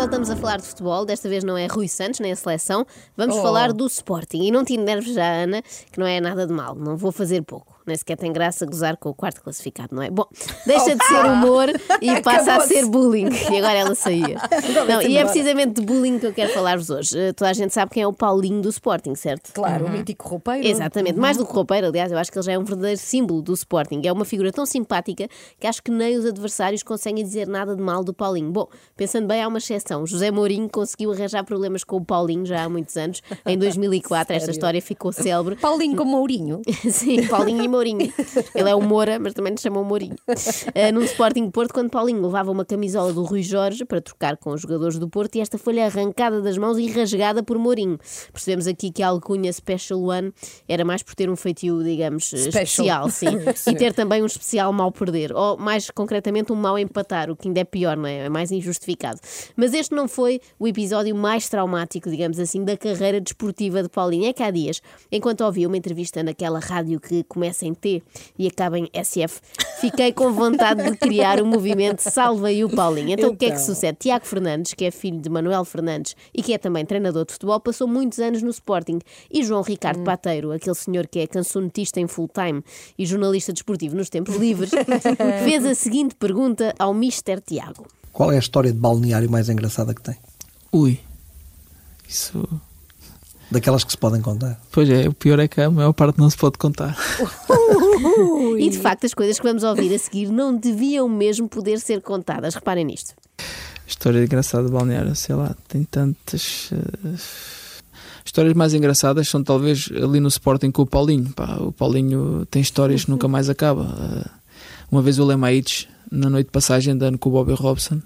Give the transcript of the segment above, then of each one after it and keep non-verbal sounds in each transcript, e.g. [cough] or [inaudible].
voltamos a falar de futebol. Desta vez não é Rui Santos, nem a seleção. Vamos Oh. falar do Sporting. E não te enerves já, Ana, que não é nada de mal. Não vou fazer pouco. Nem sequer tem graça gozar com o quarto classificado, não é? Bom, deixa de ser humor e [laughs] passa a ser bullying. E agora ela saía. [laughs] Não, e é precisamente de bullying que eu quero falar-vos hoje. Eh, Toda a gente sabe quem é o Paulinho do Sporting, certo? Claro, o mítico roupeiro. Exatamente, mais do que roupeiro, aliás, eu acho que ele já é um verdadeiro símbolo do Sporting. É uma figura tão simpática que acho que nem os adversários conseguem dizer nada de mal do Paulinho. Bom, pensando bem, há uma exceção. José Mourinho conseguiu arranjar problemas com o Paulinho já há muitos anos. Em 2004, esta história ficou célebre. Paulinho com Mourinho. [laughs] Sim, Paulinho e Mourinho. Ele é o Moura, mas também lhe chamam Mourinho. Uh, num Sporting de Porto, quando Paulinho levava uma camisola do Rui Jorge para trocar com os jogadores do Porto e esta foi-lhe arrancada das mãos e rasgada por Mourinho. Percebemos aqui que a alcunha Special One era mais por ter um feitio, digamos, especial, [laughs] sim. e ter também um especial mal perder. Ou, mais concretamente, um mal empatar, o que ainda é pior, não é? É mais injustificado. Mas este não foi o episódio mais traumático, digamos assim, da carreira desportiva de Paulinho. É que há dias, enquanto ouvia uma entrevista naquela rádio que começa em T e acaba em SF, fiquei com vontade de criar o movimento Salvem o Paulinho. Então, o que é que Então. sucede? Tiago Fernandes, que é filho de Manuel Fernandes e que é também treinador de futebol, passou muitos anos no Sporting. E João Ricardo Pateiro, aquele senhor que é cancionetista em full-time e jornalista desportivo nos tempos livres, [laughs] fez a seguinte pergunta ao Mister Tiago. Qual é a história de balneário mais engraçada que tem? Ui. Isso. Daquelas que se podem contar. Pois é, o pior é que a maior parte não se pode contar. E de facto, as coisas que vamos ouvir a seguir não deviam mesmo poder ser contadas. Reparem nisto. História engraçada de balneário, sei lá, tem tantas. eh, Histórias mais engraçadas são talvez ali no Sporting com o Paulinho. Pá, o Paulinho tem histórias que nunca mais acaba. Eh, Uma vez o Lemaites, na noite de passagem, andando com o Bobby Robson,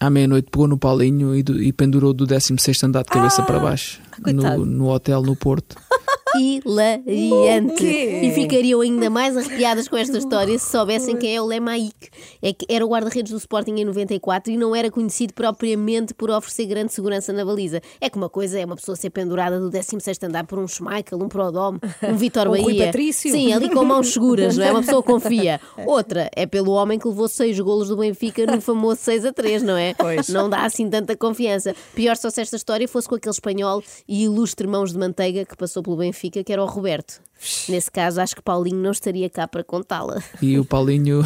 à meia-noite pegou no Paulinho e, do- e pendurou do 16 andar de cabeça para baixo, no, no hotel no Porto. [laughs] hilariante. E ficariam ainda mais arrepiadas com esta história se soubessem quem é o Lemaik. É que era o guarda-redes do Sporting em 94 e não era conhecido propriamente por oferecer grande segurança na baliza. É que uma coisa é uma pessoa ser pendurada do 16 andar por um Schmeichel, um Prodome, um Vitor [laughs] Um Rui Bahia. Patrício. Sim, ali com mãos seguras, não é? Uma pessoa confia. [laughs] Outra é pelo homem que levou seis golos do Benfica no famoso 6 a 3, não é? Pois. Não dá assim tanta confiança. Pior só se esta história fosse com aquele espanhol e ilustre mãos de manteiga que passou pelo Benfica, que era o Roberto. Nesse caso, acho que Paulinho não estaria cá para contá-la. E o Paulinho.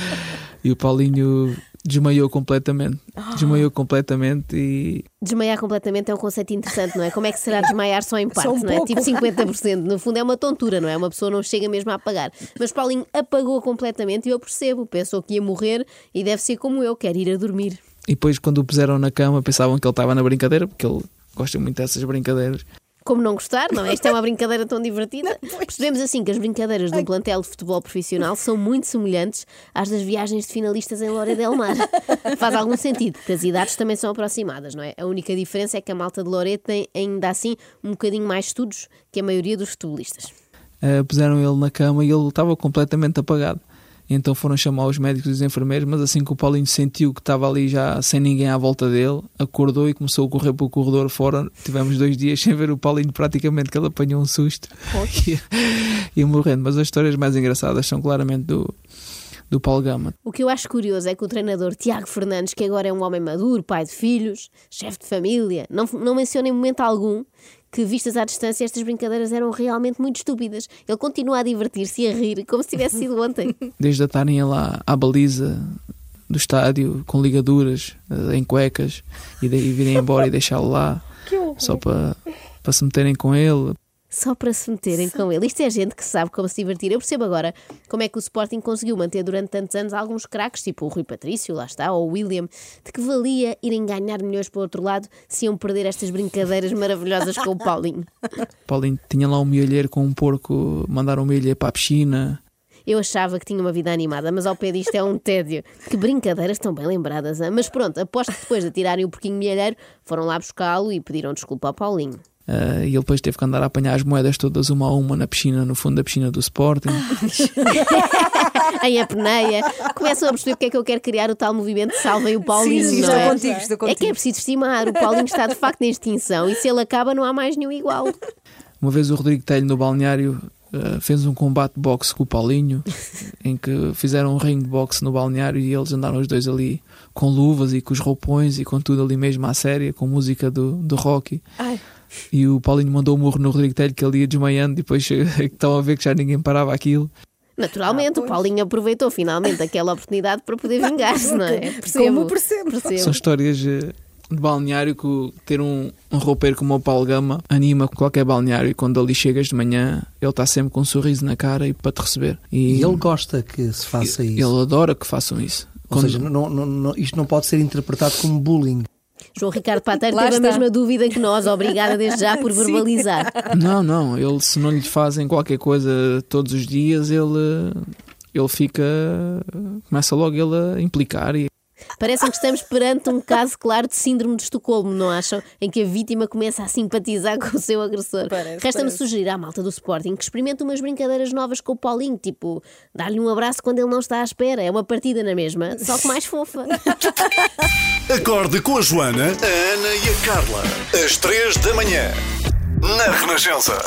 [laughs] e o Paulinho desmaiou completamente. Desmaiou completamente e Desmaiar completamente é um conceito interessante, não é? Como é que será [laughs] desmaiar só em parte, Só um não é? pouco. Tipo 50%. No fundo é uma tontura, não é? Uma pessoa não chega mesmo a apagar. Mas Paulinho apagou completamente e eu percebo. Pensou que ia morrer e deve ser como eu, quer ir a dormir. E depois, quando o puseram na cama, pensavam que ele estava na brincadeira, porque ele gosta muito dessas brincadeiras. Como não gostar, não é? Isto é uma brincadeira tão divertida. [laughs] Percebemos assim que as brincadeiras de um plantel de futebol profissional são muito semelhantes às das viagens de finalistas em Lore del Mar. [laughs] Faz algum sentido, porque as idades também são aproximadas, não é? A única diferença é que a malta de Lore tem ainda assim um bocadinho mais estudos que a maioria dos futebolistas. Uh, puseram ele na cama e ele estava completamente apagado. E então foram chamar os médicos e os enfermeiros, mas assim que o Paulinho sentiu que estava ali já sem ninguém à volta dele, acordou e começou a correr pelo corredor fora. Tivemos dois dias sem ver o Paulinho praticamente, que ele apanhou um susto [laughs] e ia morrendo. Mas as histórias mais engraçadas são claramente do, do Paulo Gama. O que eu acho curioso é que o treinador Tiago Fernandes, que agora é um homem maduro, pai de filhos, chefe de família, não, não menciona em momento algum que, vistas à distância, estas brincadeiras eram realmente muito estúpidas. Ele continua a divertir-se e a rir, como se tivesse sido ontem. [laughs] Desde a estarem lá à baliza do estádio com ligaduras eh, em cuecas e daí virem embora e deixá-lo lá só para, para se meterem com ele. Só para se meterem com ele. Isto é gente que sabe como se divertir. Eu percebo agora como é que o Sporting conseguiu manter durante tantos anos alguns craques, tipo o Rui Patrício, lá está, ou o William, de que valia irem ganhar milhões para o outro lado se iam perder estas brincadeiras maravilhosas com o Paulinho. [laughs] Paulinho tinha lá um milheiro com um porco, mandaram um milheiro para a piscina. Eu achava que tinha uma vida animada, mas ao pé disto é um tédio. Que brincadeiras tão bem lembradas, hein? mas pronto, aposto que depois de tirarem o porquinho milheiro, foram lá buscá-lo e pediram desculpa ao Paulinho. Eh, e ele depois teve que andar a apanhar as moedas todas uma a uma na piscina, no fundo da piscina do Sporting. [laughs] em apneia, começam a perceber porque é que eu quero criar o tal movimento Salvem o Paulinho, Sim, estou é? contigo, estou É que é contigo. preciso estimar, o Paulinho está de facto em extinção e se ele acaba não há mais nenhum igual. Uma vez o Rodrigo Telho no balneário eh, fez um combate de boxe com o Paulinho, [laughs] em que fizeram um ringue de boxe no balneário e eles andaram os dois ali com luvas e com os roupões e com tudo ali mesmo à séria, com música do, do rock. Ai, E o Paulinho mandou um murro no Rodrigo Telho que ele ia desmaiando e depois [laughs] estavam a ver que já ninguém parava aquilo. Naturalmente, Ah, o. Paulinho aproveitou finalmente aquela oportunidade para poder vingar-se, não é? Como percebo. percebo. São histórias eh, de balneário que o- ter um, um roupeiro como o Paulo Gama anima qualquer balneário e quando ali chegas de manhã ele está sempre com um sorriso na cara e para te receber. E, E ele gosta que se faça isso. ele adora que façam isso. Ou Quando- seja, não, não- não- isto não pode ser interpretado como bullying. João Ricardo Pateiro Lá teve a está. mesma dúvida que nós. Obrigada desde já por [laughs] verbalizar. Não, não, ele se não lhe fazem qualquer coisa todos os dias, ele, ele fica. começa logo ele a implicar e Parece-me que estamos perante um caso claro de síndrome de Estocolmo, não acham? Em que a vítima começa a simpatizar [laughs] com o seu agressor. Parece, Resta-me parece. sugerir à malta do Sporting que experimente umas brincadeiras novas com o Paulinho, tipo dar-lhe um abraço quando ele não está à espera. É uma partida na mesma, só que mais fofa. [laughs] Acorde com a Joana, a Ana e a Carla. Às três da manhã. Na Renascença.